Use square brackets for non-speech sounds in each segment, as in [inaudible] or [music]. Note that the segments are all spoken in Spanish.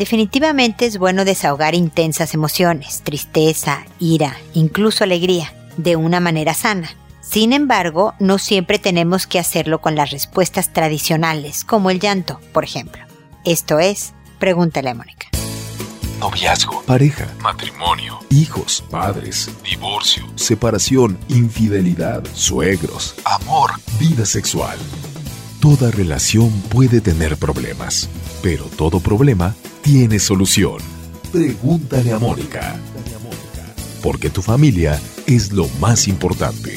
Definitivamente es bueno desahogar intensas emociones, tristeza, ira, incluso alegría, de una manera sana. Sin embargo, no siempre tenemos que hacerlo con las respuestas tradicionales, como el llanto, por ejemplo. Esto es, pregúntale a Mónica. Noviazgo, pareja, matrimonio, hijos, padres, divorcio, separación, infidelidad, suegros, amor, vida sexual. Toda relación puede tener problemas, pero todo problema tiene solución. Pregúntale a Mónica. Porque tu familia es lo más importante.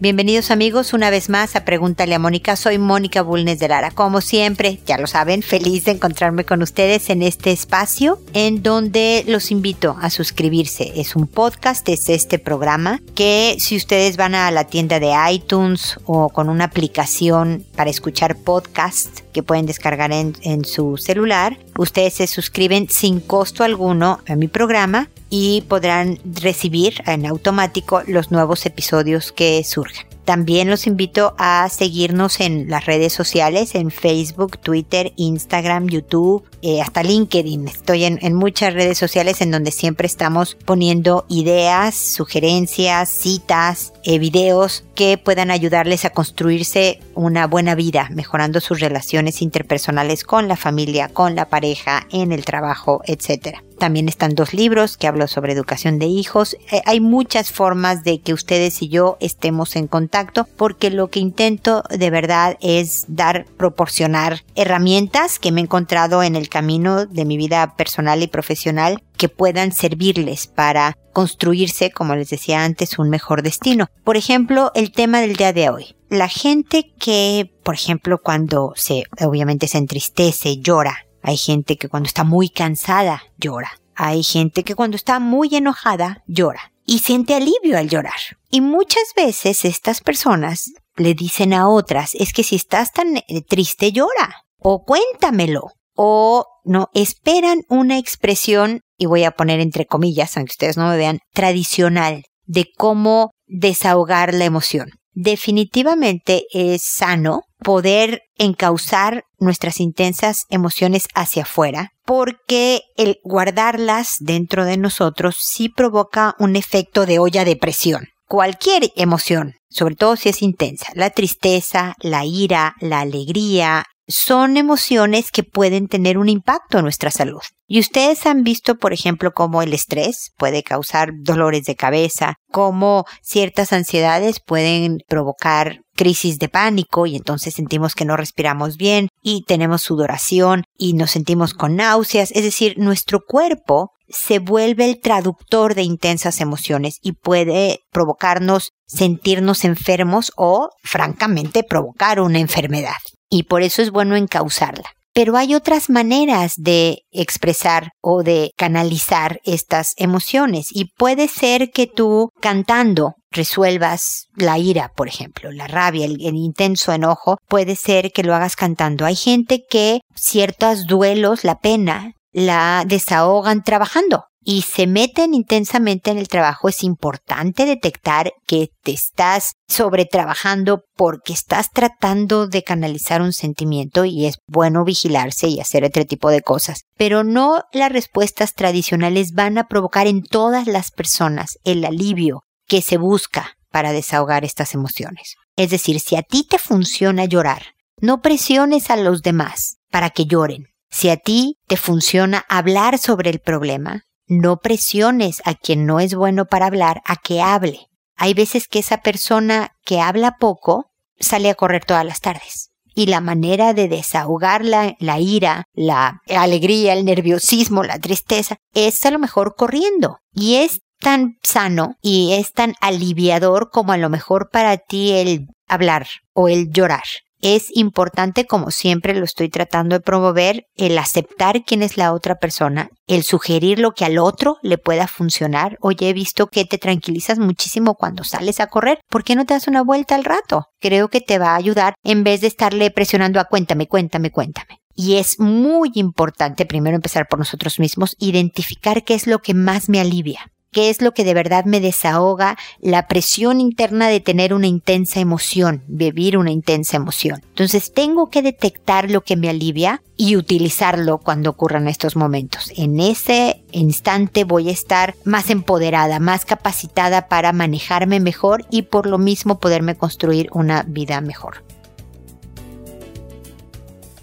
Bienvenidos amigos una vez más a Pregúntale a Mónica. Soy Mónica Bulnes de Lara. Como siempre, ya lo saben, feliz de encontrarme con ustedes en este espacio en donde los invito a suscribirse. Es un podcast, es este programa que si ustedes van a la tienda de iTunes o con una aplicación para escuchar podcast que pueden descargar en su celular, ustedes se suscriben sin costo alguno a mi programa y podrán recibir en automático los nuevos episodios que surjan. También los invito a seguirnos en las redes sociales, en Facebook, Twitter, Instagram, YouTube, eh, hasta LinkedIn. Estoy en, muchas redes sociales en donde siempre estamos poniendo ideas, sugerencias, citas, eh, videos que puedan ayudarles a construirse una buena vida, mejorando sus relaciones interpersonales con la familia, con la pareja, en el trabajo, etc. También están dos libros que hablo sobre educación de hijos. Eh, hay muchas formas de que ustedes y yo estemos en contacto porque lo que intento de verdad es dar, proporcionar herramientas que me he encontrado en el camino de mi vida personal y profesional que puedan servirles para construirse, como les decía antes, un mejor destino. Por ejemplo, el tema del día de hoy. La gente que, por ejemplo, cuando se, obviamente se entristece, llora, hay gente que cuando está muy cansada llora. Hay gente que cuando está muy enojada llora y siente alivio al llorar. Y muchas veces estas personas le dicen a otras, es que si estás tan eh, triste llora o cuéntamelo o no esperan una expresión y voy a poner entre comillas, aunque ustedes no me vean, tradicional de cómo desahogar la emoción. Definitivamente es sano poder encauzar nuestras intensas emociones hacia afuera, porque el guardarlas dentro de nosotros sí provoca un efecto de olla de presión. Cualquier emoción, sobre todo si es intensa, la tristeza, la ira, la alegría, son emociones que pueden tener un impacto en nuestra salud. Y ustedes han visto, por ejemplo, cómo el estrés puede causar dolores de cabeza, cómo ciertas ansiedades pueden provocar crisis de pánico y entonces sentimos que no respiramos bien y tenemos sudoración y nos sentimos con náuseas. Es decir, nuestro cuerpo se vuelve el traductor de intensas emociones y puede provocarnos sentirnos enfermos o, francamente, provocar una enfermedad y por eso es bueno encauzarla. Pero hay otras maneras de expresar o de canalizar estas emociones y puede ser que tú cantando resuelvas la ira, por ejemplo, la rabia, el, el, intenso enojo, puede ser que lo hagas cantando. Hay gente que ciertos duelos, la pena, la desahogan trabajando y se meten intensamente en el trabajo, es importante detectar que te estás sobretrabajando porque estás tratando de canalizar un sentimiento y es bueno vigilarse y hacer otro tipo de cosas. Pero no las respuestas tradicionales van a provocar en todas las personas el alivio que se busca para desahogar estas emociones. Es decir, si a ti te funciona llorar, no presiones a los demás para que lloren. Si a ti te funciona hablar sobre el problema, no presiones a quien no es bueno para hablar a que hable. Hay veces que esa persona que habla poco sale a correr todas las tardes. Y la manera de desahogar la, la ira, la alegría, el nerviosismo, la tristeza, es a lo mejor corriendo. Y es tan sano y es tan aliviador como a lo mejor para ti el hablar o el llorar es importante, como siempre lo estoy tratando de promover, el aceptar quién es la otra persona, el sugerir lo que al otro le pueda funcionar. Oye, he visto que te tranquilizas muchísimo cuando sales a correr. ¿Por qué no te das una vuelta al rato? Creo que te va a ayudar en vez de estarle presionando a cuéntame, cuéntame, cuéntame. Y es muy importante primero empezar por nosotros mismos, identificar qué es lo que más me alivia. Qué es lo que de verdad me desahoga la presión interna de tener una intensa emoción, vivir una intensa emoción. Entonces tengo que detectar lo que me alivia y utilizarlo cuando ocurran estos momentos. En ese instante voy a estar más empoderada, más capacitada para manejarme mejor y por lo mismo poderme construir una vida mejor.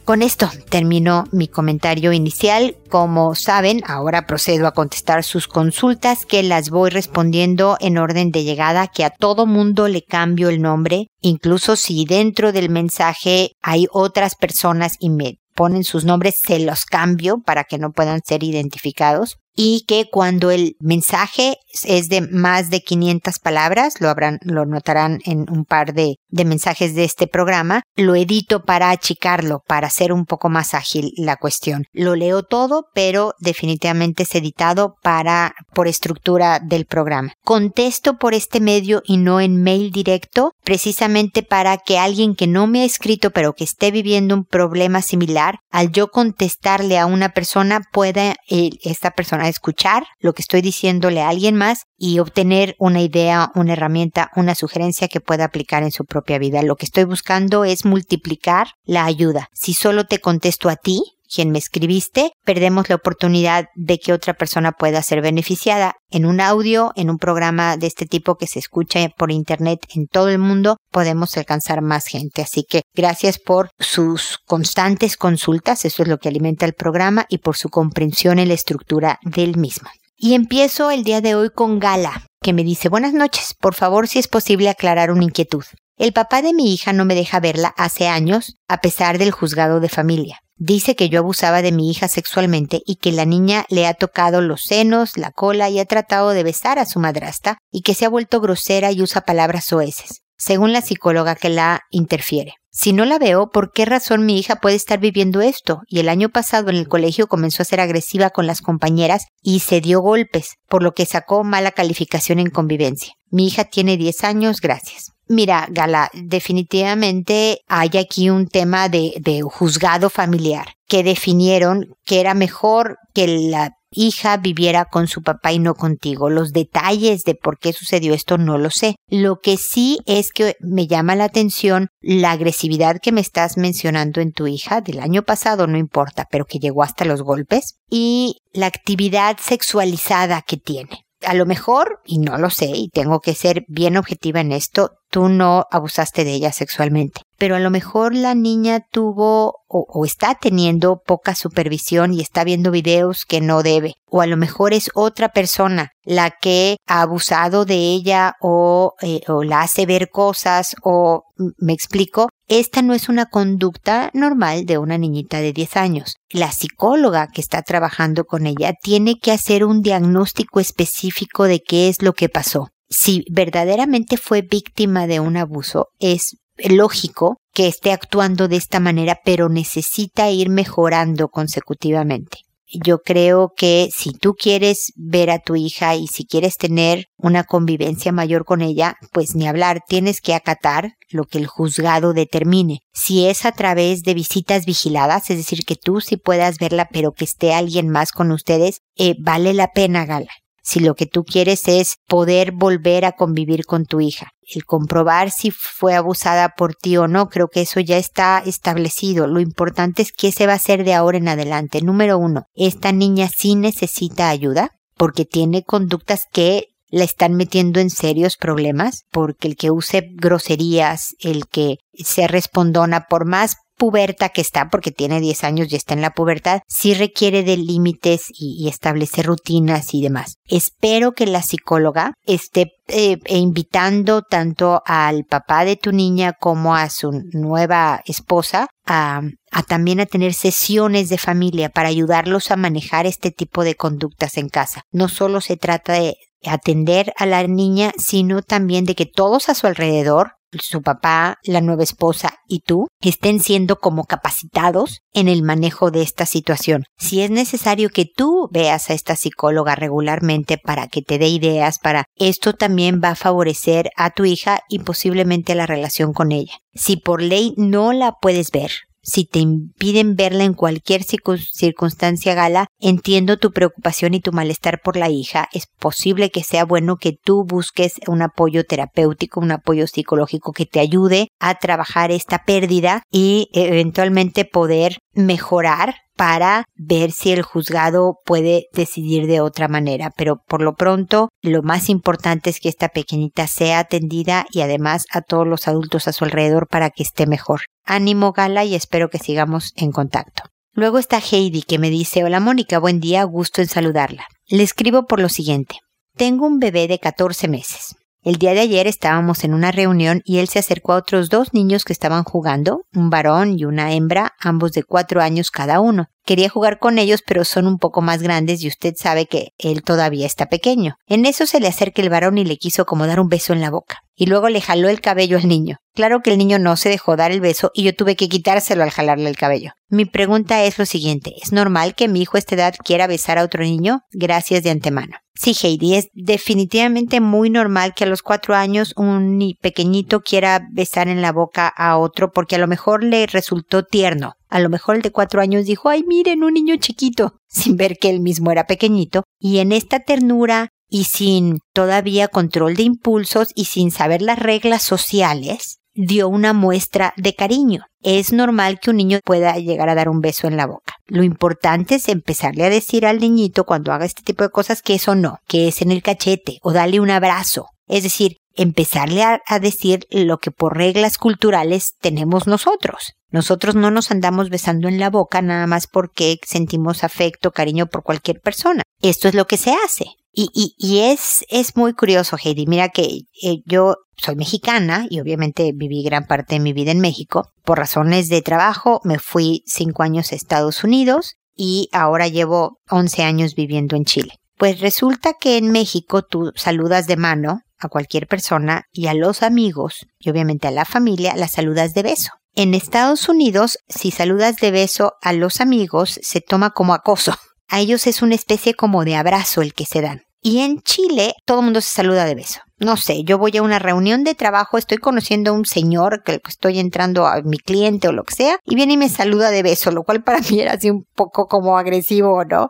Con esto termino mi comentario inicial. Como saben, ahora procedo a contestar sus consultas que las voy respondiendo en orden de llegada, que a todo mundo le cambio el nombre, incluso si dentro del mensaje hay otras personas y me ponen sus nombres, se los cambio para que no puedan ser identificados y que cuando el mensaje es de más de 500 palabras, lo habrán, lo notarán en un par de, de mensajes de este programa, lo edito para achicarlo, para hacer un poco más ágil la cuestión. Lo leo todo, pero definitivamente es editado para, por estructura del programa. Contesto por este medio y no en mail directo, precisamente para que alguien que no me ha escrito pero que esté viviendo un problema similar, al yo contestarle a una persona, pueda eh, esta persona escuchar lo que estoy diciéndole a alguien más y obtener una idea, una herramienta, una sugerencia que pueda aplicar en su propia vida. Lo que estoy buscando es multiplicar la ayuda. Si solo te contesto a ti, quien me escribiste, perdemos la oportunidad de que otra persona pueda ser beneficiada. En un audio, en un programa de este tipo que se escucha por internet en todo el mundo, podemos alcanzar más gente. Así que gracias por sus constantes consultas, eso es lo que alimenta el programa, y por su comprensión en la estructura del mismo. Y empiezo el día de hoy con Gala, que me dice buenas noches, por favor si es posible aclarar una inquietud. El papá de mi hija no me deja verla hace años, a pesar del juzgado de familia. Dice que yo abusaba de mi hija sexualmente y que la niña le ha tocado los senos, la cola y ha tratado de besar a su madrasta y que se ha vuelto grosera y usa palabras soeces, según la psicóloga que la interfiere. Si no la veo, ¿por qué razón mi hija puede estar viviendo esto? Y el año pasado en el colegio comenzó a ser agresiva con las compañeras y se dio golpes, por lo que sacó mala calificación en convivencia. Mi hija tiene 10 años, gracias. Mira, Gala, definitivamente hay aquí un tema de, de juzgado familiar que definieron que era mejor que la hija viviera con su papá y no contigo. Los detalles de por qué sucedió esto no lo sé. Lo que sí es que me llama la atención la agresividad que me estás mencionando en tu hija del año pasado, no importa, pero que llegó hasta los golpes, y la actividad sexualizada que tiene a lo mejor, y no lo sé, y tengo que ser bien objetiva en esto, tú no abusaste de ella sexualmente, pero a lo mejor la niña tuvo o, está teniendo poca supervisión y está viendo videos que no debe, o a lo mejor es otra persona la que ha abusado de ella o, eh, o la hace ver cosas o me explico, esta no es una conducta normal de una niñita de 10 años. La psicóloga que está trabajando con ella tiene que hacer un diagnóstico específico de qué es lo que pasó. Si verdaderamente fue víctima de un abuso, es lógico que esté actuando de esta manera, pero necesita ir mejorando consecutivamente. Yo creo que si tú quieres ver a tu hija y si quieres tener una convivencia mayor con ella, pues ni hablar, tienes que acatar lo que el juzgado determine. Si es a través de visitas vigiladas, es decir, que tú sí puedas verla, pero que esté alguien más con ustedes, eh, vale la pena, Gala si lo que tú quieres es poder volver a convivir con tu hija. El comprobar si fue abusada por ti o no, creo que eso ya está establecido. Lo importante es qué se va a hacer de ahora en adelante. Número uno, esta niña sí necesita ayuda porque tiene conductas que la están metiendo en serios problemas, porque el que use groserías, el que se respondona, por más puberta que está, porque tiene 10 años y está en la pubertad, sí requiere de límites y, establecer rutinas y demás. Espero que la psicóloga esté eh, invitando tanto al papá de tu niña como a su nueva esposa a también a tener sesiones de familia para ayudarlos a manejar este tipo de conductas en casa. No solo se trata de atender a la niña, sino también de que todos a su alrededor su papá, la nueva esposa y tú estén siendo como capacitados en el manejo de esta situación. Si es necesario que tú veas a esta psicóloga regularmente para que te dé ideas para esto también va a favorecer a tu hija y posiblemente la relación con ella. Si por ley no la puedes ver, si te impiden verla en cualquier circunstancia gala, entiendo tu preocupación y tu malestar por la hija. Es posible que sea bueno que tú busques un apoyo terapéutico, un apoyo psicológico que te ayude a trabajar esta pérdida y eventualmente poder mejorar para ver si el juzgado puede decidir de otra manera. Pero por lo pronto, lo más importante es que esta pequeñita sea atendida y además a todos los adultos a su alrededor para que esté mejor. Ánimo, Gala, y espero que sigamos en contacto. Luego está Heidi que me dice, hola Mónica, buen día, gusto en saludarla. Le escribo por lo siguiente. Tengo un bebé de 14 meses. El día de ayer estábamos en una reunión y él se acercó a otros dos niños que estaban jugando, un varón y una hembra, ambos de cuatro años cada uno. Quería jugar con ellos, pero son un poco más grandes y usted sabe que él todavía está pequeño. En eso se le acerca el varón y le quiso como dar un beso en la boca. Y luego le jaló el cabello al niño. Claro que el niño no se dejó dar el beso y yo tuve que quitárselo al jalarle el cabello. Mi pregunta es lo siguiente, ¿es normal que mi hijo a esta edad quiera besar a otro niño? Gracias de antemano. Sí, Heidi, es definitivamente muy normal que a los cuatro años un pequeñito quiera besar en la boca a otro porque a lo mejor le resultó tierno. A lo mejor el de cuatro años dijo, ay, miren, un niño chiquito, [laughs] sin ver que él mismo era pequeñito. Y en esta ternura y sin todavía control de impulsos y sin saber las reglas sociales, dio una muestra de cariño. Es normal que un niño pueda llegar a dar un beso en la boca. Lo importante es empezarle a decir al niñito cuando haga este tipo de cosas que eso no, que es en el cachete o darle un abrazo. Es decir, empezarle a, decir lo que por reglas culturales tenemos nosotros. Nosotros no nos andamos besando en la boca nada más porque sentimos afecto, cariño por cualquier persona. Esto es lo que se hace. Y, y, y es, es muy curioso, Heidi. Mira que eh, yo soy mexicana y obviamente viví gran parte de mi vida en México. Por razones de trabajo me fui cinco años a Estados Unidos y ahora llevo 11 años viviendo en Chile. Pues resulta que en México tú saludas de mano a cualquier persona y a los amigos y obviamente a la familia la saludas de beso. En Estados Unidos, si saludas de beso a los amigos, se toma como acoso. A ellos es una especie como de abrazo el que se dan. Y en Chile todo el mundo se saluda de beso. No sé, yo voy a una reunión de trabajo, estoy conociendo a un señor que estoy entrando a mi cliente o lo que sea, y viene y me saluda de beso, lo cual para [laughs] mí era así un poco como agresivo, ¿no?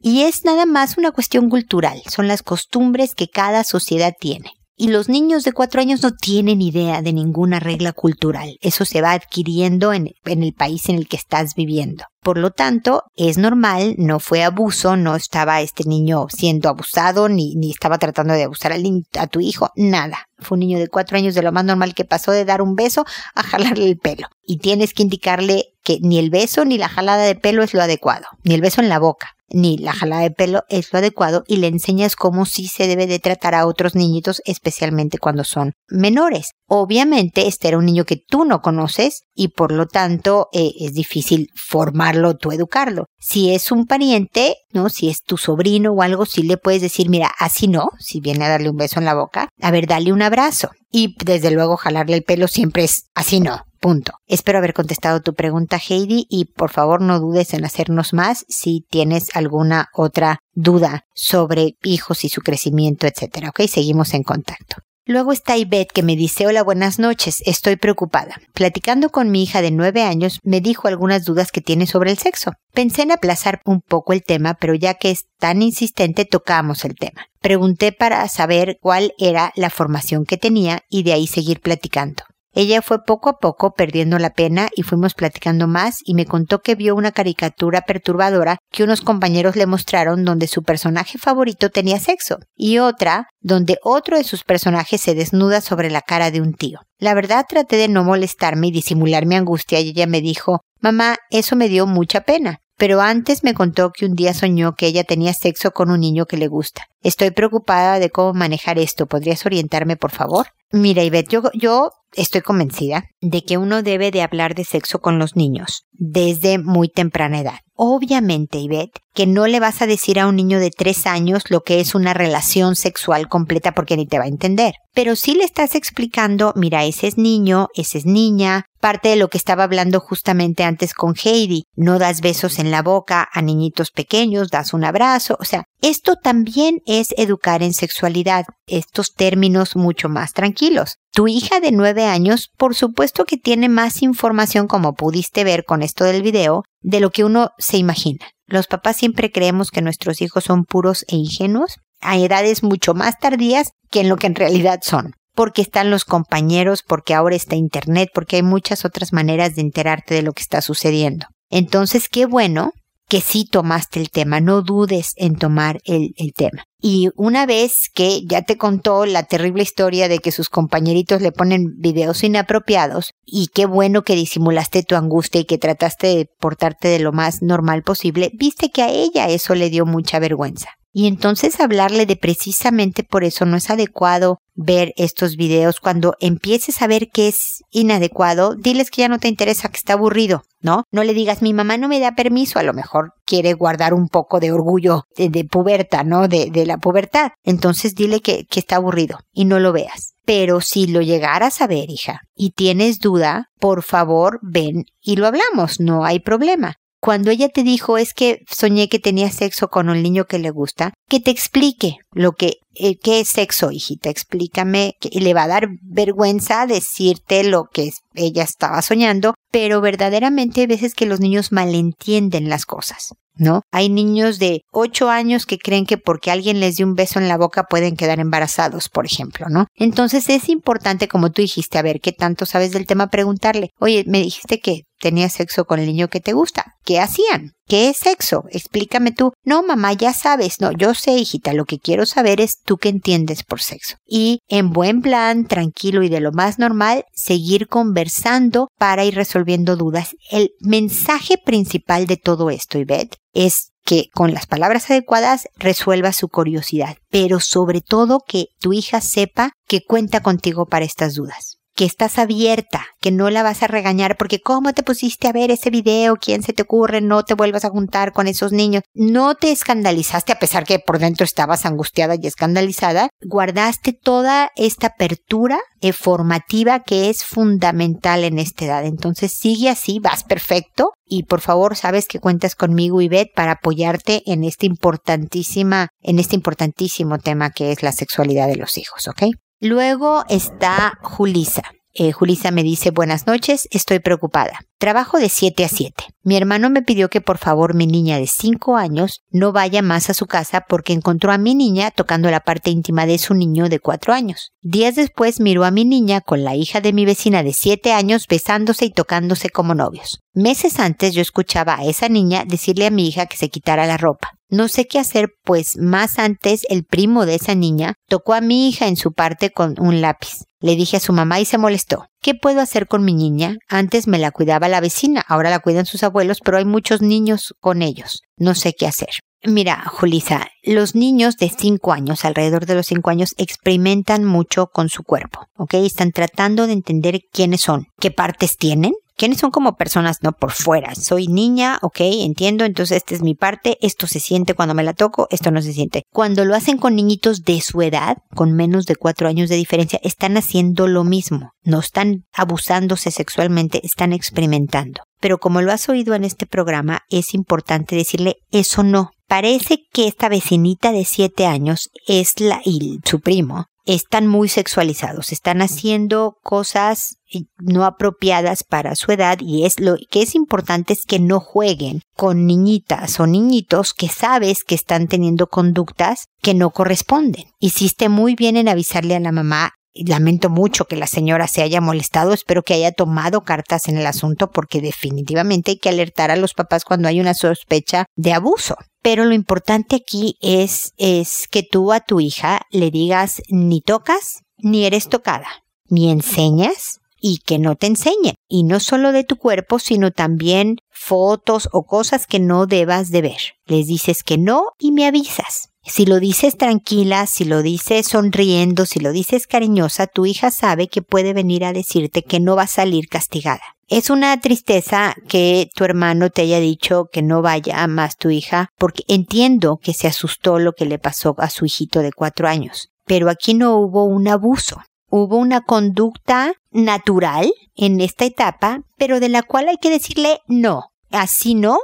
Y es nada más una cuestión cultural, son las costumbres que cada sociedad tiene. Y los niños de cuatro años no tienen idea de ninguna regla cultural. Eso se va adquiriendo en, el país en el que estás viviendo. Por lo tanto, es normal, no fue abuso, no estaba este niño siendo abusado, ni, ni estaba tratando de abusar a tu hijo, nada. Fue un niño de cuatro años de lo más normal que pasó de dar un beso a jalarle el pelo. Y tienes que indicarle que ni el beso ni la jalada de pelo es lo adecuado, ni el beso en la boca ni la jalada de pelo es lo adecuado y le enseñas cómo sí se debe de tratar a otros niñitos, especialmente cuando son menores. Obviamente, este era un niño que tú no conoces y por lo tanto eh, es difícil formarlo, tú educarlo. Si es un pariente, ¿no? Si es tu sobrino o algo, sí le puedes decir, mira, así no, si viene a darle un beso en la boca, a ver, dale un abrazo. Y desde luego jalarle el pelo siempre es así no. Punto. Espero haber contestado tu pregunta, Heidi, y por favor no dudes en hacernos más si tienes alguna otra duda sobre hijos y su crecimiento, etcétera. Ok, seguimos en contacto. Luego está Ivette que me dice, hola, buenas noches, estoy preocupada. Platicando con mi hija de nueve años, me dijo algunas dudas que tiene sobre el sexo. Pensé en aplazar un poco el tema, pero ya que es tan insistente, tocamos el tema. Pregunté para saber cuál era la formación que tenía y de ahí seguir platicando. Ella fue poco a poco perdiendo la pena y fuimos platicando más y me contó que vio una caricatura perturbadora que unos compañeros le mostraron donde su personaje favorito tenía sexo y otra donde otro de sus personajes se desnuda sobre la cara de un tío. La verdad traté de no molestarme y disimular mi angustia y ella me dijo, mamá, eso me dio mucha pena. Pero antes me contó que un día soñó que ella tenía sexo con un niño que le gusta. Estoy preocupada de cómo manejar esto. ¿Podrías orientarme, por favor? Mira, Ivette, yo, yo estoy convencida de que uno debe de hablar de sexo con los niños desde muy temprana edad. Obviamente, Ivette, que no le vas a decir a un niño de tres años lo que es una relación sexual completa porque ni te va a entender. Pero sí le estás explicando, mira, ese es niño, ese es niña, parte de lo que estaba hablando justamente antes con Heidi. No das besos en la boca a niñitos pequeños, das un abrazo. O sea, esto también es educar en sexualidad, estos términos mucho más tranquilos. Tu hija de nueve años, por supuesto que tiene más información, como pudiste ver con esto del video, de lo que uno se imagina. Los papás siempre creemos que nuestros hijos son puros e ingenuos a edades mucho más tardías que en lo que en realidad son. Porque están los compañeros, porque ahora está Internet, porque hay muchas otras maneras de enterarte de lo que está sucediendo. Entonces, qué bueno que sí tomaste el tema, no dudes en tomar el, el, tema. Y una vez que ya te contó la terrible historia de que sus compañeritos le ponen videos inapropiados, y qué bueno que disimulaste tu angustia y que trataste de portarte de lo más normal posible, viste que a ella eso le dio mucha vergüenza. Y entonces hablarle de precisamente por eso no es adecuado ver estos videos. Cuando empieces a ver que es inadecuado, diles que ya no te interesa, que está aburrido, ¿no? No le digas, mi mamá no me da permiso, a lo mejor quiere guardar un poco de orgullo de, puberta, ¿no? De, de, la pubertad. Entonces dile que está aburrido y no lo veas. Pero si lo llegaras a ver, hija, y tienes duda, por favor, ven y lo hablamos, no hay problema cuando ella te dijo es que soñé que tenía sexo con un niño que le gusta, que te explique lo que eh, qué es sexo, hijita, explícame, y le va a dar vergüenza decirte lo que ella estaba soñando, pero verdaderamente hay veces que los niños malentienden las cosas. ¿no? Hay niños de 8 años que creen que porque alguien les dio un beso en la boca pueden quedar embarazados, por ejemplo, ¿no? Entonces es importante, como tú dijiste, a ver qué tanto sabes del tema, preguntarle, oye, me dijiste que tenías sexo con el niño que te gusta. ¿Qué hacían? ¿Qué es sexo? Explícame tú. No, mamá, ya sabes. No, yo sé, hijita, lo que quiero saber es tú qué entiendes por sexo. Y en buen plan, tranquilo y de lo más normal, seguir conversando para ir resolviendo dudas. El mensaje principal de todo esto, Ivette, es que con las palabras adecuadas resuelva su curiosidad, pero sobre todo que tu hija sepa que cuenta contigo para estas dudas que estás abierta, que no la vas a regañar porque cómo te pusiste a ver ese video, quién se te ocurre, no te vuelvas a juntar con esos niños. No te escandalizaste a pesar que por dentro estabas angustiada y escandalizada. Guardaste toda esta apertura formativa que es fundamental en esta edad. Entonces sigue así, vas perfecto y por favor sabes que cuentas conmigo y Beth para apoyarte en este importantísima, en este importantísimo tema que es la sexualidad de los hijos, ¿ok? Luego está Julisa. Eh, Julisa me dice buenas noches, estoy preocupada. Trabajo de 7 a 7. Mi hermano me pidió que por favor mi niña de 5 años no vaya más a su casa porque encontró a mi niña tocando la parte íntima de su niño de 4 años. Días después miró a mi niña con la hija de mi vecina de 7 años besándose y tocándose como novios. Meses antes yo escuchaba a esa niña decirle a mi hija que se quitara la ropa. No sé qué hacer, pues más antes el primo de esa niña tocó a mi hija en su parte con un lápiz. Le dije a su mamá y se molestó. ¿Qué puedo hacer con mi niña? Antes me la cuidaba la vecina, ahora la cuidan sus abuelos, pero hay muchos niños con ellos. No sé qué hacer. Mira, Julisa, los niños de 5 años, alrededor de los 5 años, experimentan mucho con su cuerpo, ¿ok? Están tratando de entender quiénes son, qué partes tienen, quiénes son como personas, no por fuera. Soy niña, ok, entiendo, entonces esta es mi parte, esto se siente cuando me la toco, esto no se siente. Cuando lo hacen con niñitos de su edad, con menos de cuatro años de diferencia, están haciendo lo mismo. No están abusándose sexualmente, están experimentando. Pero como lo has oído en este programa, es importante decirle eso no. Parece que esta vecinita de siete años es la y su primo están muy sexualizados, están haciendo cosas no apropiadas para su edad y es lo que es importante es que no jueguen con niñitas o niñitos que sabes que están teniendo conductas que no corresponden. Hiciste muy bien en avisarle a la mamá lamento mucho que la señora se haya molestado, espero que haya tomado cartas en el asunto porque definitivamente hay que alertar a los papás cuando hay una sospecha de abuso. Pero lo importante aquí es, es que tú a tu hija le digas ni tocas ni eres tocada, ni enseñas y que no te enseñen. Y no solo de tu cuerpo, sino también fotos o cosas que no debas de ver. Les dices que no y me avisas. Si lo dices tranquila, si lo dices sonriendo, si lo dices cariñosa, tu hija sabe que puede venir a decirte que no va a salir castigada. Es una tristeza que tu hermano te haya dicho que no vaya más tu hija, porque entiendo que se asustó lo que le pasó a su hijito de cuatro años. Pero aquí no hubo un abuso. Hubo una conducta natural en esta etapa, pero de la cual hay que decirle no. Así no,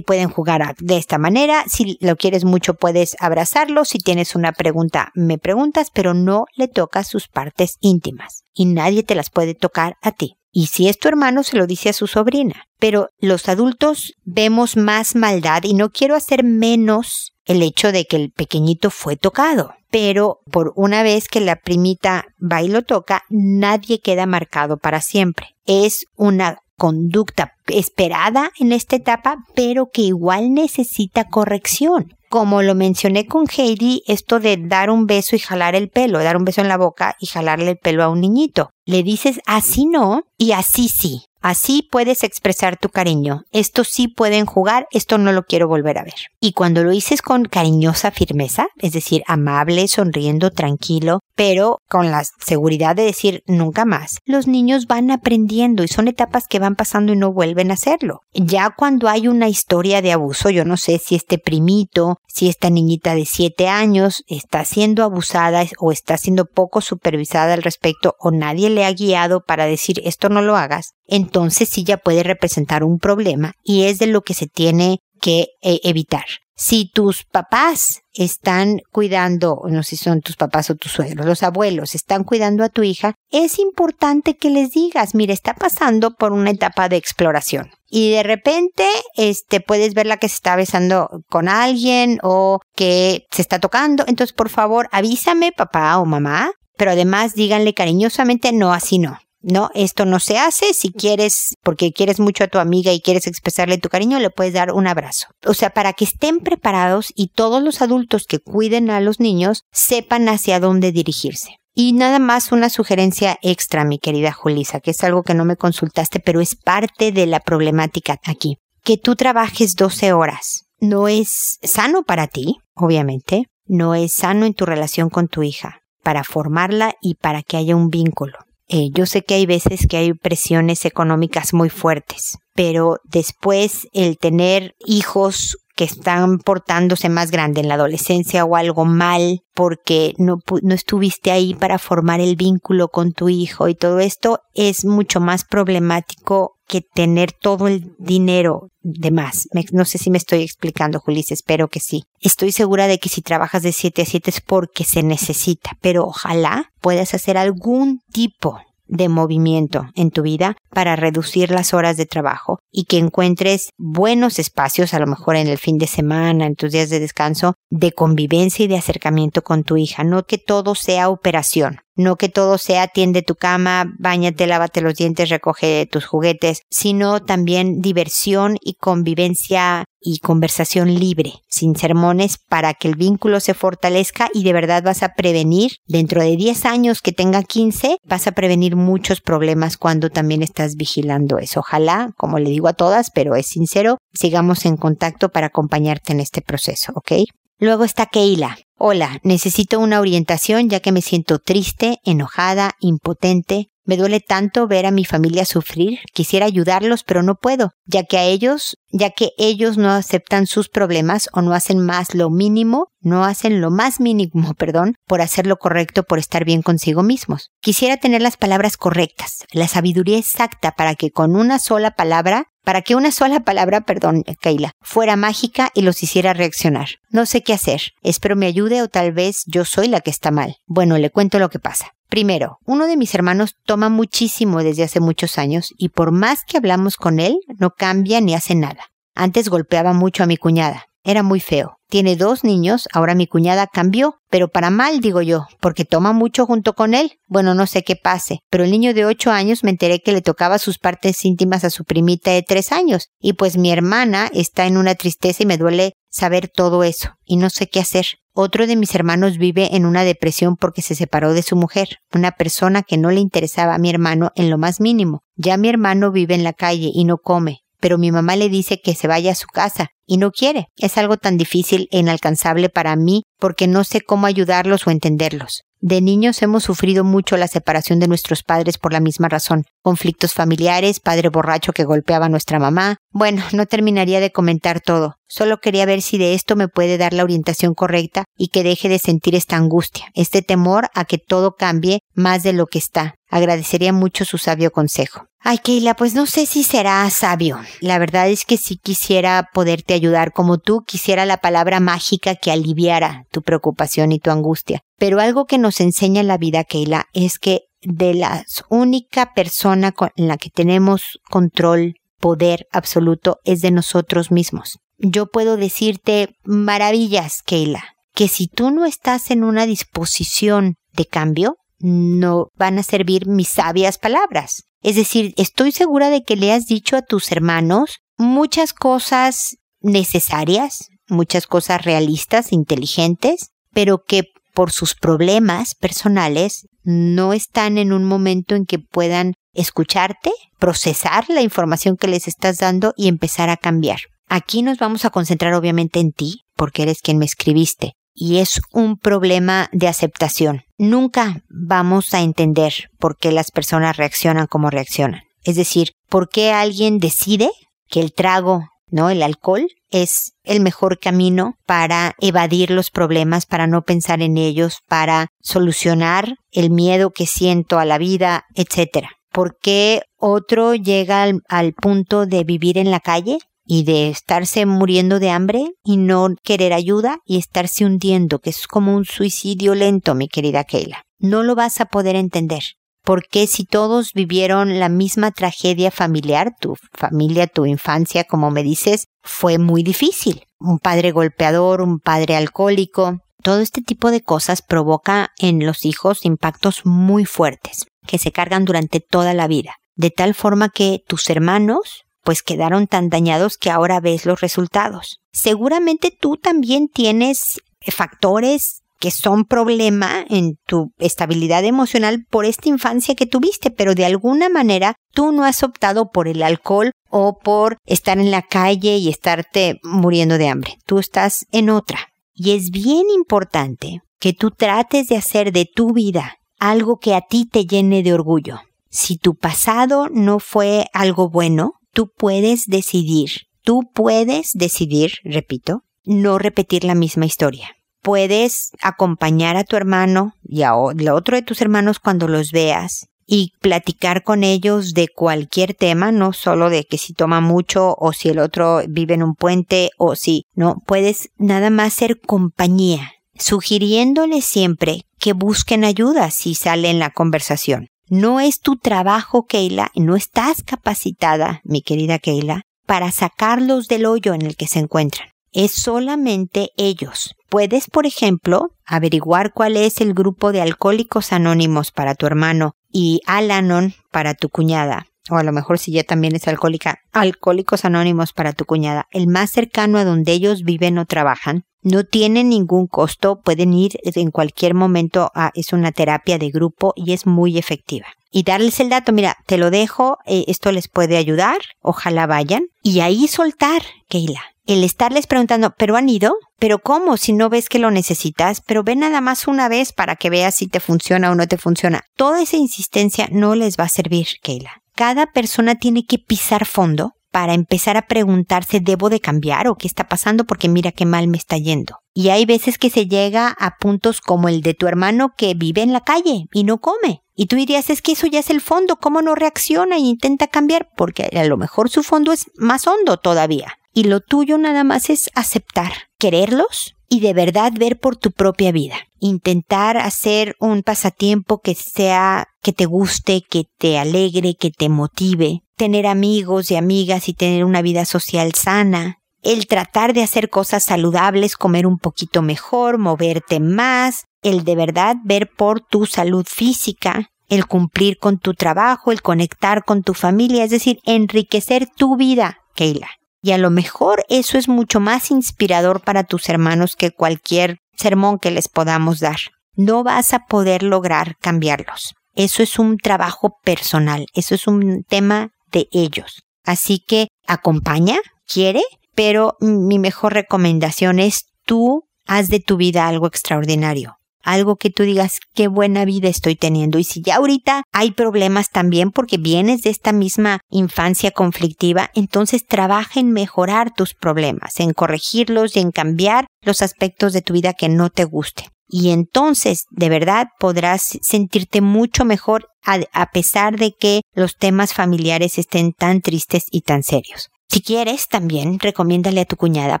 pueden jugar de esta manera. Si lo quieres mucho, puedes abrazarlo. Si tienes una pregunta, me preguntas, pero no le tocas sus partes íntimas y nadie te las puede tocar a ti. Y si es tu hermano, se lo dice a su sobrina. Pero los adultos vemos más maldad y no quiero hacer menos el hecho de que el pequeñito fue tocado. Pero por una vez que la primita va y lo toca, nadie queda marcado para siempre. Es una conducta esperada en esta etapa, pero que igual necesita corrección. Como lo mencioné con Heidi, esto de dar un beso y jalar el pelo, dar un beso en la boca y jalarle el pelo a un niñito. Le dices así no y así sí. Así puedes expresar tu cariño. Esto sí pueden jugar, esto no lo quiero volver a ver. Y cuando lo dices con cariñosa firmeza, es decir, amable, sonriendo, tranquilo, pero con la seguridad de decir nunca más, los niños van aprendiendo y son etapas que van pasando y no vuelven a hacerlo. Ya cuando hay una historia de abuso, yo no sé si este primito, si esta niñita de 7 años está siendo abusada o está siendo poco supervisada al respecto o nadie le ha guiado para decir esto no lo hagas, entonces sí ya puede representar un problema y es de lo que se tiene que eh, evitar. Si tus papás están cuidando, no sé si son tus papás o tus suegros, los abuelos están cuidando a tu hija, es importante que les digas, mire, está pasando por una etapa de exploración. Y de repente, este, puedes verla que se está besando con alguien o que se está tocando. Entonces, por favor, avísame, papá o mamá. Pero además, díganle cariñosamente, no, así no. No, esto no se hace. Si quieres, porque quieres mucho a tu amiga y quieres expresarle tu cariño, le puedes dar un abrazo. O sea, para que estén preparados y todos los adultos que cuiden a los niños sepan hacia dónde dirigirse. Y nada más una sugerencia extra, mi querida Julisa, que es algo que no me consultaste, pero es parte de la problemática aquí. Que tú trabajes 12 horas no es sano para ti, obviamente, no es sano en tu relación con tu hija, para formarla y para que haya un vínculo. Eh, yo sé que hay veces que hay presiones económicas muy fuertes, pero después el tener hijos que están portándose más grande en la adolescencia o algo mal porque no, no estuviste ahí para formar el vínculo con tu hijo y todo esto es mucho más problemático que tener todo el dinero de más. no sé si me estoy explicando, Julis, espero que sí. Estoy segura de que si trabajas de 7 a 7 es porque se necesita, pero ojalá puedas hacer algún tipo de movimiento en tu vida para reducir las horas de trabajo y que encuentres buenos espacios, a lo mejor en el fin de semana, en tus días de descanso, de convivencia y de acercamiento con tu hija, no que todo sea operación. No que todo sea tiende tu cama, bañate, lávate los dientes, recoge tus juguetes, sino también diversión y convivencia y conversación libre, sin sermones, para que el vínculo se fortalezca y de verdad vas a prevenir, dentro de 10 años que tenga 15, vas a prevenir muchos problemas cuando también estás vigilando eso. Ojalá, como le digo a todas, pero es sincero, sigamos en contacto para acompañarte en este proceso, ¿ok? Luego está Keila. Hola, necesito una orientación ya que me siento triste, enojada, impotente. Me duele tanto ver a mi familia sufrir. Quisiera ayudarlos, pero no puedo, ya que a ellos, ya que ellos no aceptan sus problemas o no hacen más lo mínimo, no hacen lo más mínimo, [laughs] perdón, por hacer lo correcto, por estar bien consigo mismos. Quisiera tener las palabras correctas, la sabiduría exacta para que con una sola palabra para que una sola palabra, perdón, Keila, fuera mágica y los hiciera reaccionar. No sé qué hacer. Espero me ayude o tal vez yo soy la que está mal. Bueno, le cuento lo que pasa. Primero, uno de mis hermanos toma muchísimo desde hace muchos años y por más que hablamos con él, no cambia ni hace nada. Antes golpeaba mucho a mi cuñada. Era muy feo. Tiene dos niños, ahora mi cuñada cambió, pero para mal digo yo, porque toma mucho junto con él. Bueno, no sé qué pase, pero el niño de ocho años me enteré que le tocaba sus partes íntimas a su primita de tres años, y pues mi hermana está en una tristeza y me duele saber todo eso, y no sé qué hacer. Otro de mis hermanos vive en una depresión porque se separó de su mujer, una persona que no le interesaba a mi hermano en lo más mínimo. Ya mi hermano vive en la calle y no come, pero mi mamá le dice que se vaya a su casa y no quiere. Es algo tan difícil e inalcanzable para mí porque no sé cómo ayudarlos o entenderlos. De niños hemos sufrido mucho la separación de nuestros padres por la misma razón. Conflictos familiares, padre borracho que golpeaba a nuestra mamá. Bueno, no terminaría de comentar todo. Solo quería ver si de esto me puede dar la orientación correcta y que deje de sentir esta angustia, este temor a que todo cambie más de lo que está. Agradecería mucho su sabio consejo. Ay, Keila, pues no sé si será sabio. La verdad es que si quisiera poderte ayudar como tú quisiera la palabra mágica que aliviara tu preocupación y tu angustia. Pero algo que nos enseña la vida, Keila, es que de la única persona con la que tenemos control, poder absoluto, es de nosotros mismos. Yo puedo decirte maravillas, Keila, que si tú no estás en una disposición de cambio, no van a servir mis sabias palabras. Es decir, estoy segura de que le has dicho a tus hermanos muchas cosas necesarias, muchas cosas realistas, inteligentes, pero que por sus problemas personales no están en un momento en que puedan escucharte, procesar la información que les estás dando y empezar a cambiar. Aquí nos vamos a concentrar obviamente en ti, porque eres quien me escribiste, y es un problema de aceptación. Nunca vamos a entender por qué las personas reaccionan como reaccionan. Es decir, por qué alguien decide que el trago, ¿no? El alcohol es el mejor camino para evadir los problemas, para no pensar en ellos, para solucionar el miedo que siento a la vida, etc. ¿Por qué otro llega al, al punto de vivir en la calle y de estarse muriendo de hambre y no querer ayuda y estarse hundiendo, que es como un suicidio lento, mi querida Keila. No lo vas a poder entender. Porque si todos vivieron la misma tragedia familiar, tu familia, tu infancia, como me dices, fue muy difícil. Un padre golpeador, un padre alcohólico, todo este tipo de cosas provoca en los hijos impactos muy fuertes, que se cargan durante toda la vida. De tal forma que tus hermanos pues quedaron tan dañados que ahora ves los resultados. Seguramente tú también tienes factores que son problema en tu estabilidad emocional por esta infancia que tuviste, pero de alguna manera tú no has optado por el alcohol o por estar en la calle y estarte muriendo de hambre. Tú estás en otra. Y es bien importante que tú trates de hacer de tu vida algo que a ti te llene de orgullo. Si tu pasado no fue algo bueno, tú puedes decidir, tú puedes decidir, repito, no repetir la misma historia. Puedes acompañar a tu hermano y a otro de tus hermanos cuando los veas y platicar con ellos de cualquier tema, no solo de que si toma mucho o si el otro vive en un puente o si no, puedes nada más ser compañía, sugiriéndole siempre que busquen ayuda si sale en la conversación. No es tu trabajo, Keila, no estás capacitada, mi querida Keila, para sacarlos del hoyo en el que se encuentran. Es solamente ellos. Puedes, por ejemplo, averiguar cuál es el grupo de alcohólicos anónimos para tu hermano y Alanon para tu cuñada. O a lo mejor si ya también es alcohólica, alcohólicos anónimos para tu cuñada, el más cercano a donde ellos viven o trabajan, no tiene ningún costo, pueden ir en cualquier momento a, es una terapia de grupo y es muy efectiva. Y darles el dato, mira, te lo dejo, eh, esto les puede ayudar, ojalá vayan. Y ahí soltar, Keila. El estarles preguntando, ¿pero han ido? ¿Pero cómo? Si no ves que lo necesitas, pero ve nada más una vez para que veas si te funciona o no te funciona. Toda esa insistencia no les va a servir, Keila. Cada persona tiene que pisar fondo para empezar a preguntarse, ¿debo de cambiar o qué está pasando? Porque mira qué mal me está yendo. Y hay veces que se llega a puntos como el de tu hermano que vive en la calle y no come. Y tú dirías, es que eso ya es el fondo, ¿cómo no reacciona e intenta cambiar? Porque a lo mejor su fondo es más hondo todavía. Y lo tuyo nada más es aceptar, quererlos y de verdad ver por tu propia vida. Intentar hacer un pasatiempo que sea, que te guste, que te alegre, que te motive, tener amigos y amigas y tener una vida social sana, el tratar de hacer cosas saludables, comer un poquito mejor, moverte más, el de verdad ver por tu salud física, el cumplir con tu trabajo, el conectar con tu familia, es decir, enriquecer tu vida, Keila. Y a lo mejor eso es mucho más inspirador para tus hermanos que cualquier sermón que les podamos dar. No vas a poder lograr cambiarlos. Eso es un trabajo personal, eso es un tema de ellos. Así que acompaña, quiere, pero mi mejor recomendación es tú haz de tu vida algo extraordinario. algo que tú digas qué buena vida estoy teniendo. Y si ya ahorita hay problemas también porque vienes de esta misma infancia conflictiva, entonces trabaja en mejorar tus problemas, en corregirlos y en cambiar los aspectos de tu vida que no te gusten. Y entonces, de verdad, podrás sentirte mucho mejor a, pesar de que los temas familiares estén tan tristes y tan serios. Si quieres, también recomiéndale a tu cuñada,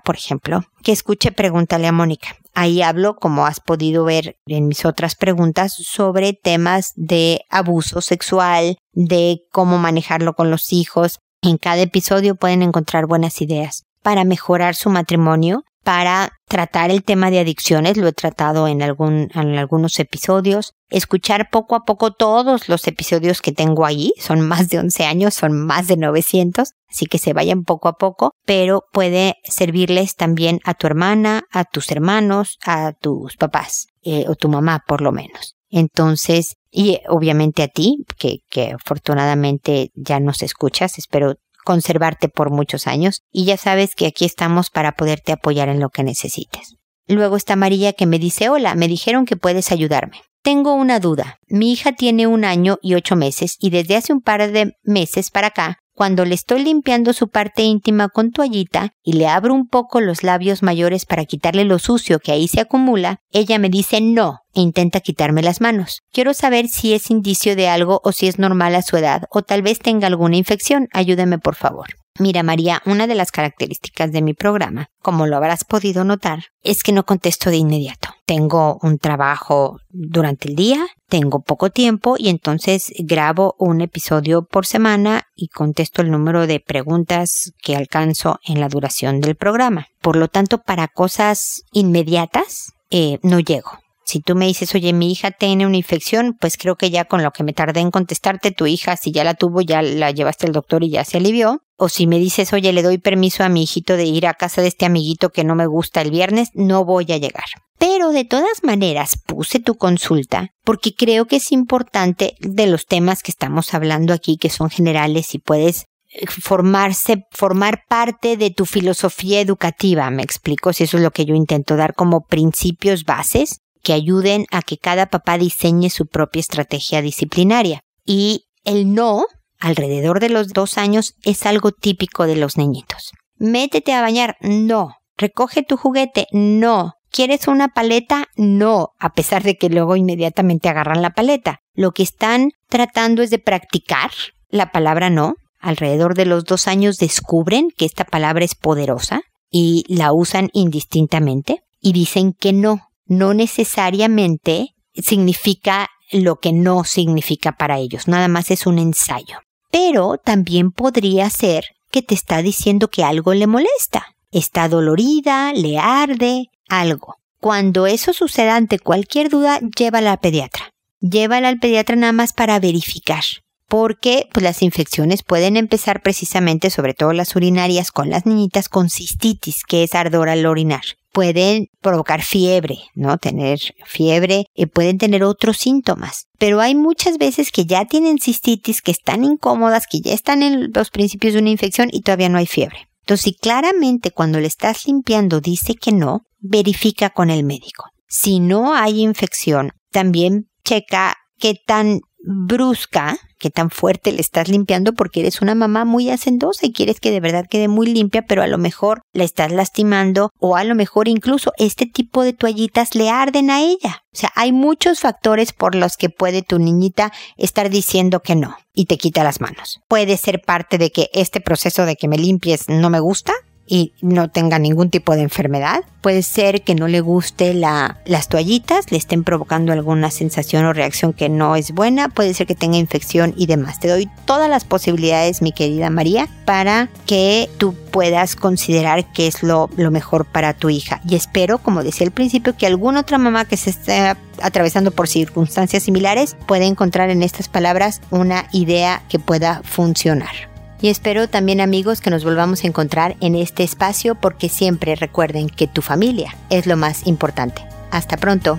por ejemplo, que escuche Pregúntale a Mónica. Ahí hablo, como has podido ver en mis otras preguntas, sobre temas de abuso sexual, de cómo manejarlo con los hijos. En cada episodio pueden encontrar buenas ideas para mejorar su matrimonio para tratar el tema de adicciones, lo he tratado en, algún, en algunos episodios, escuchar poco a poco todos los episodios que tengo ahí, son más de 11 años, son más de 900, así que se vayan poco a poco, pero puede servirles también a tu hermana, a tus hermanos, a tus papás, eh, o tu mamá por lo menos. Entonces, y obviamente a ti, que, que afortunadamente ya nos escuchas, espero conservarte por muchos años y ya sabes que aquí estamos para poderte apoyar en lo que necesites. Luego está María que me dice, hola, me dijeron que puedes ayudarme. Tengo una duda. Mi hija tiene un año y ocho meses y desde hace un par de meses para acá cuando le estoy limpiando su parte íntima con toallita y le abro un poco los labios mayores para quitarle lo sucio que ahí se acumula, ella me dice no e intenta quitarme las manos. Quiero saber si es indicio de algo o si es normal a su edad o tal vez tenga alguna infección. Ayúdeme por favor. Mira, María, una de las características de mi programa, como lo habrás podido notar, es que no contesto de inmediato. Tengo un trabajo durante el día, tengo poco tiempo y entonces grabo un episodio por semana y contesto el número de preguntas que alcanzo en la duración del programa. Por lo tanto, para cosas inmediatas, eh, no llego. Si tú me dices, oye, mi hija tiene una infección, pues creo que ya con lo que me tardé en contestarte, tu hija, si ya la tuvo, ya la llevaste al doctor y ya se alivió. O si me dices, oye, le doy permiso a mi hijito de ir a casa de este amiguito que no me gusta el viernes, no voy a llegar. Pero de todas maneras puse tu consulta porque creo que es importante de los temas que estamos hablando aquí, que son generales y puedes eh, formarse, formar parte de tu filosofía educativa, me explico, si eso es lo que yo intento dar como principios bases que ayuden a que cada papá diseñe su propia estrategia disciplinaria. Y el no, alrededor de los dos años, es algo típico de los niñitos. Métete a bañar, no. Recoge tu juguete, no. ¿Quieres una paleta? No, a pesar de que luego inmediatamente agarran la paleta. Lo que están tratando es de practicar la palabra no. Alrededor de los dos años descubren que esta palabra es poderosa y la usan indistintamente y dicen que no, no necesariamente significa lo que no significa para ellos, nada más es un ensayo. Pero también podría ser que te está diciendo que algo le molesta, está dolorida, le arde, algo. Cuando eso suceda ante cualquier duda, llévala al pediatra. Llévala al pediatra nada más para verificar porque pues, las infecciones pueden empezar precisamente, sobre todo las urinarias, con las niñitas con cistitis, que es ardor al orinar. Pueden provocar fiebre, ¿no? Tener fiebre y pueden tener otros síntomas. Pero hay muchas veces que ya tienen cistitis, que están incómodas, que ya están en los principios de una infección y todavía no hay fiebre. Entonces, si claramente cuando le estás limpiando dice que no, verifica con el médico. Si no hay infección, también checa qué tan brusca, que tan fuerte le estás limpiando porque eres una mamá muy hacendosa y quieres que de verdad quede muy limpia, pero a lo mejor la estás lastimando o a lo mejor incluso este tipo de toallitas le arden a ella. O sea, hay muchos factores por los que puede tu niñita estar diciendo que no y te quita las manos. Puede ser parte de que este proceso de que me limpies no me gusta, y no tenga ningún tipo de enfermedad. Puede ser que no le guste la, las toallitas, le estén provocando alguna sensación o reacción que no es buena. Puede ser que tenga infección y demás. Te doy todas las posibilidades, mi querida María, para que tú puedas considerar qué es lo, lo mejor para tu hija. Y espero, como decía al principio, que alguna otra mamá que se esté atravesando por circunstancias similares pueda encontrar en estas palabras una idea que pueda funcionar. Y espero también amigos que nos volvamos a encontrar en este espacio porque siempre recuerden que tu familia es lo más importante. Hasta pronto.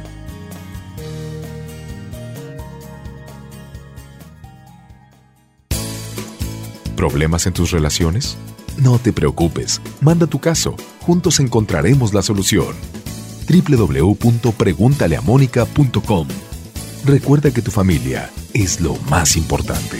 ¿Problemas en tus relaciones? No te preocupes, manda tu caso, juntos encontraremos la solución. www.preguntaleamónica.com. Recuerda que tu familia es lo más importante.